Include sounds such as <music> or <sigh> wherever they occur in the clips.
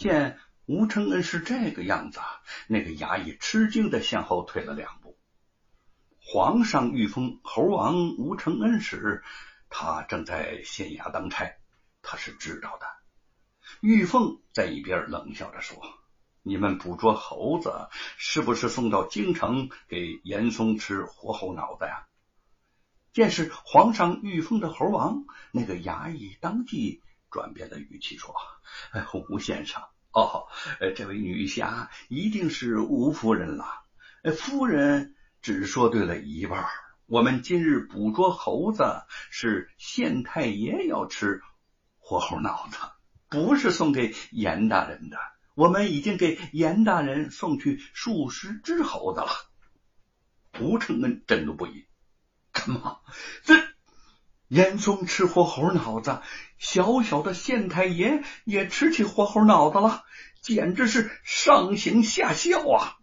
见吴承恩是这个样子，那个衙役吃惊的向后退了两步。皇上御封猴王吴承恩时，他正在县衙当差，他是知道的。玉凤在一边冷笑着说：“你们捕捉猴子，是不是送到京城给严嵩吃活猴脑子呀？”见是皇上御封的猴王，那个衙役当即转变了语气说：“吴先生，哦，这位女侠一定是吴夫人了。夫人只说对了一半。我们今日捕捉猴子，是县太爷要吃活猴脑子。”不是送给严大人的，我们已经给严大人送去数十只猴子了。吴承恩震怒不已：“干嘛？这严嵩吃活猴脑子，小小的县太爷也吃起活猴脑子了，简直是上行下效啊！”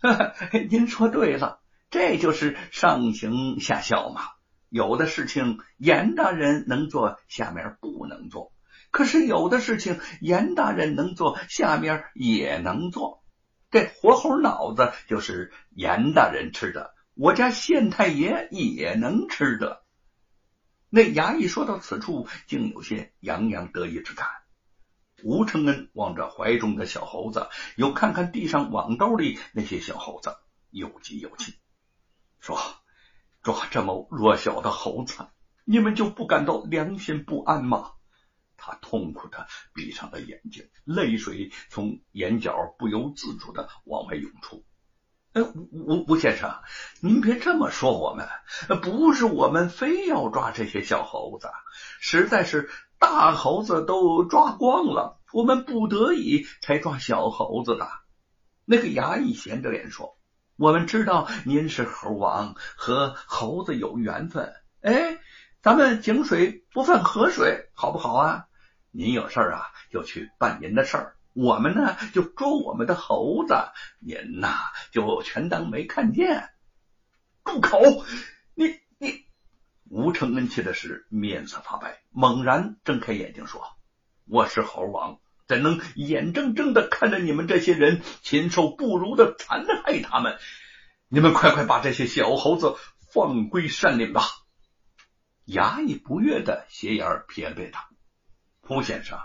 <laughs> 您说对了，这就是上行下效嘛。有的事情严大人能做，下面不能做。可是有的事情严大人能做，下面也能做。这活猴脑子就是严大人吃的，我家县太爷也能吃的。那衙役说到此处，竟有些洋洋得意之感。吴承恩望着怀中的小猴子，又看看地上网兜里那些小猴子，又急又气，说：“抓这么弱小的猴子，你们就不感到良心不安吗？”他痛苦的闭上了眼睛，泪水从眼角不由自主的往外涌出。哎，吴吴先生，您别这么说我们，不是我们非要抓这些小猴子，实在是大猴子都抓光了，我们不得已才抓小猴子的。那个衙役闲着脸说：“我们知道您是猴王，和猴子有缘分。哎，咱们井水不犯河水，好不好啊？”您有事儿啊，就去办您的事儿。我们呢，就捉我们的猴子。您呐，就全当没看见。住口！你你，吴承恩气的是面色发白，猛然睁开眼睛说：“我是猴王，怎能眼睁睁的看着你们这些人禽兽不如的残害他们？你们快快把这些小猴子放归山林吧！”衙役不悦的斜眼瞥了瞥他。胡先生，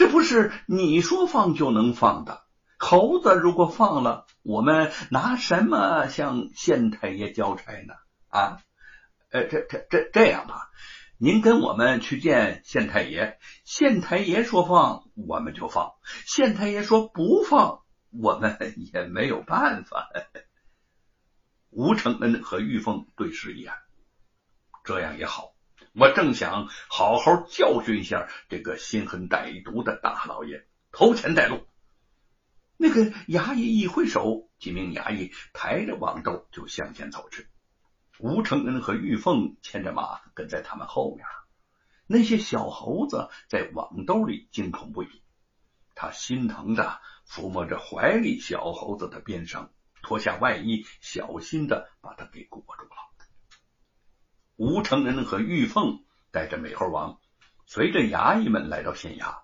这不是你说放就能放的。猴子如果放了，我们拿什么向县太爷交差呢？啊，呃，这这这这样吧，您跟我们去见县太爷，县太爷说放我们就放，县太爷说不放，我们也没有办法。吴承恩和玉凤对视一眼，这样也好。我正想好好教训一下这个心狠歹毒的大老爷，头前带路。那个衙役一挥手，几名衙役抬着网兜就向前走去。吴承恩和玉凤牵着马跟在他们后面。那些小猴子在网兜里惊恐不已，他心疼的抚摸着怀里小猴子的边绳，脱下外衣，小心的把它给裹住了。吴承恩和玉凤带着美猴王，随着衙役们来到县衙。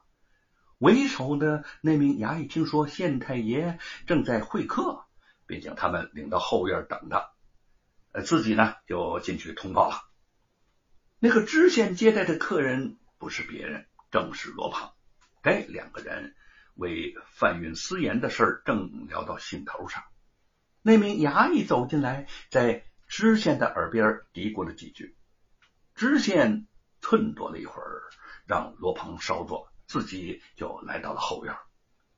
为首的那名衙役听说县太爷正在会客，便将他们领到后院等着，呃，自己呢就进去通报了。那个知县接待的客人不是别人，正是罗胖。这两个人为贩运私盐的事正聊到兴头上，那名衙役走进来，在。知县的耳边嘀咕了几句，知县忖度了一会儿，让罗鹏稍坐，自己就来到了后院。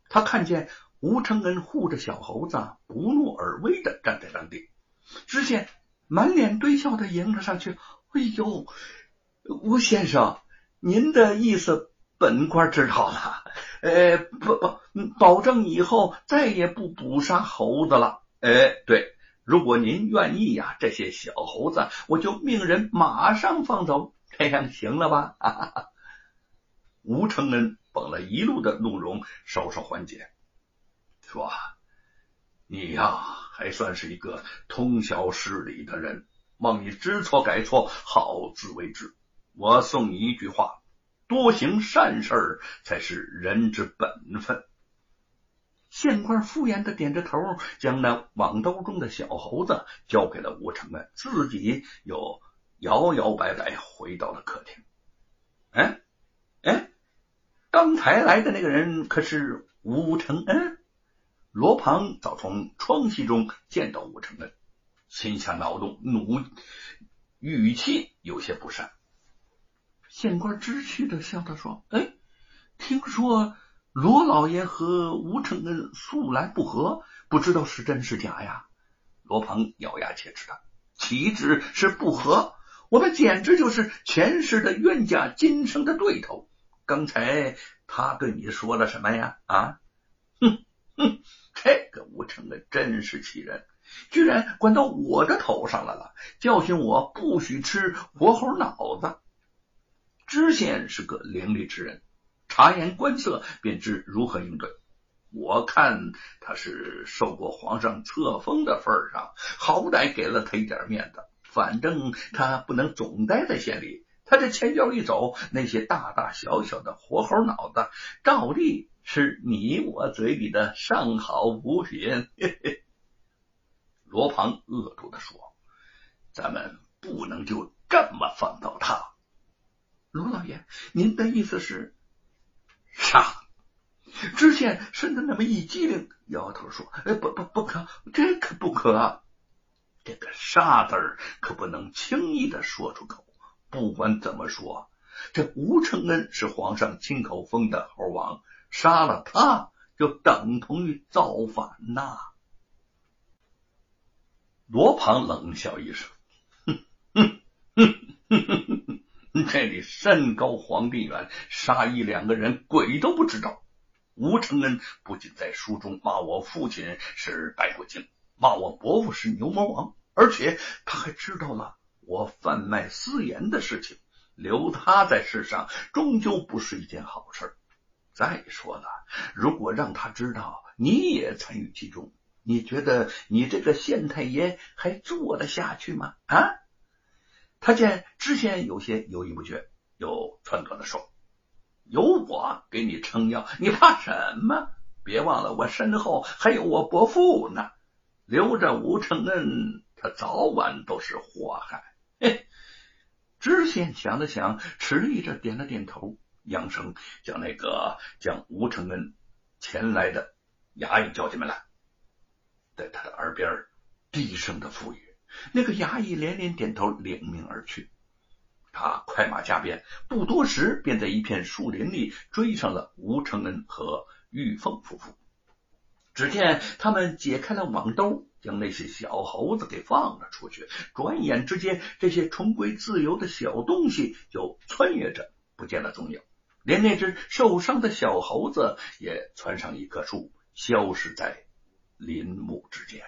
他看见吴承恩护着小猴子，不怒而威的站在当地。知县满脸堆笑的迎了上去：“哎呦，吴先生，您的意思本官知道了，呃，不不，保证以后再也不捕杀猴子了。哎，对。”如果您愿意呀，这些小猴子我就命人马上放走，这样行了吧？<laughs> 吴承恩绷了一路的怒容稍稍缓解，说：“你呀，还算是一个通晓事理的人，望你知错改错，好自为之。我送你一句话：多行善事才是人之本分。县官敷衍的点着头，将那网兜中的小猴子交给了吴承恩，自己又摇摇摆摆回到了客厅。哎哎，刚才来的那个人可是吴承恩？罗庞早从窗隙中见到吴承恩，心下恼怒，怒语气有些不善。县官知趣的笑着说：“哎，听说罗老爷和吴承恩素来不和，不知道是真是假呀？”罗鹏咬牙切齿的：“岂止是不和，我们简直就是前世的冤家，今生的对头。刚才他对你说了什么呀？啊？哼哼，这个吴承恩真是气人，居然管到我的头上来了，教训我不许吃活猴脑子。”知县是个伶俐之人，察言观色便知如何应对。我看他是受过皇上册封的份上，好歹给了他一点面子。反正他不能总待在县里，他这前脚一走，那些大大小小的活猴脑子，照例是你我嘴里的上好补品。<laughs> 罗庞恶毒的说：“咱们不能就这么放倒他。”罗老爷，您的意思是杀？知县身子那么一激灵，摇头说：“哎，不不不可，这可不可！这个杀字儿可不能轻易的说出口。不管怎么说，这吴承恩是皇上亲口封的猴王，杀了他就等同于造反呐！”罗庞冷笑一声：“哼哼哼哼哼哼。” <laughs> 这里山高皇帝远，杀一两个人，鬼都不知道。吴承恩不仅在书中骂我父亲是白骨精，骂我伯父是牛魔王，而且他还知道了我贩卖私盐的事情。留他在世上，终究不是一件好事。再说了，如果让他知道你也参与其中，你觉得你这个县太爷还做得下去吗？啊？他见知县有些犹豫不决，又撺掇的说：“有我给你撑腰，你怕什么？别忘了，我身后还有我伯父呢。留着吴承恩，他早晚都是祸害。”嘿，知县想了想，迟疑着点了点头，扬声将那个将吴承恩前来的衙役叫进门来，在他的耳边低声的赋予。那个衙役连连点头，领命而去。他快马加鞭，不多时便在一片树林里追上了吴承恩和玉凤夫妇。只见他们解开了网兜，将那些小猴子给放了出去。转眼之间，这些重归自由的小东西就穿越着不见了踪影，连那只受伤的小猴子也窜上一棵树，消失在林木之间。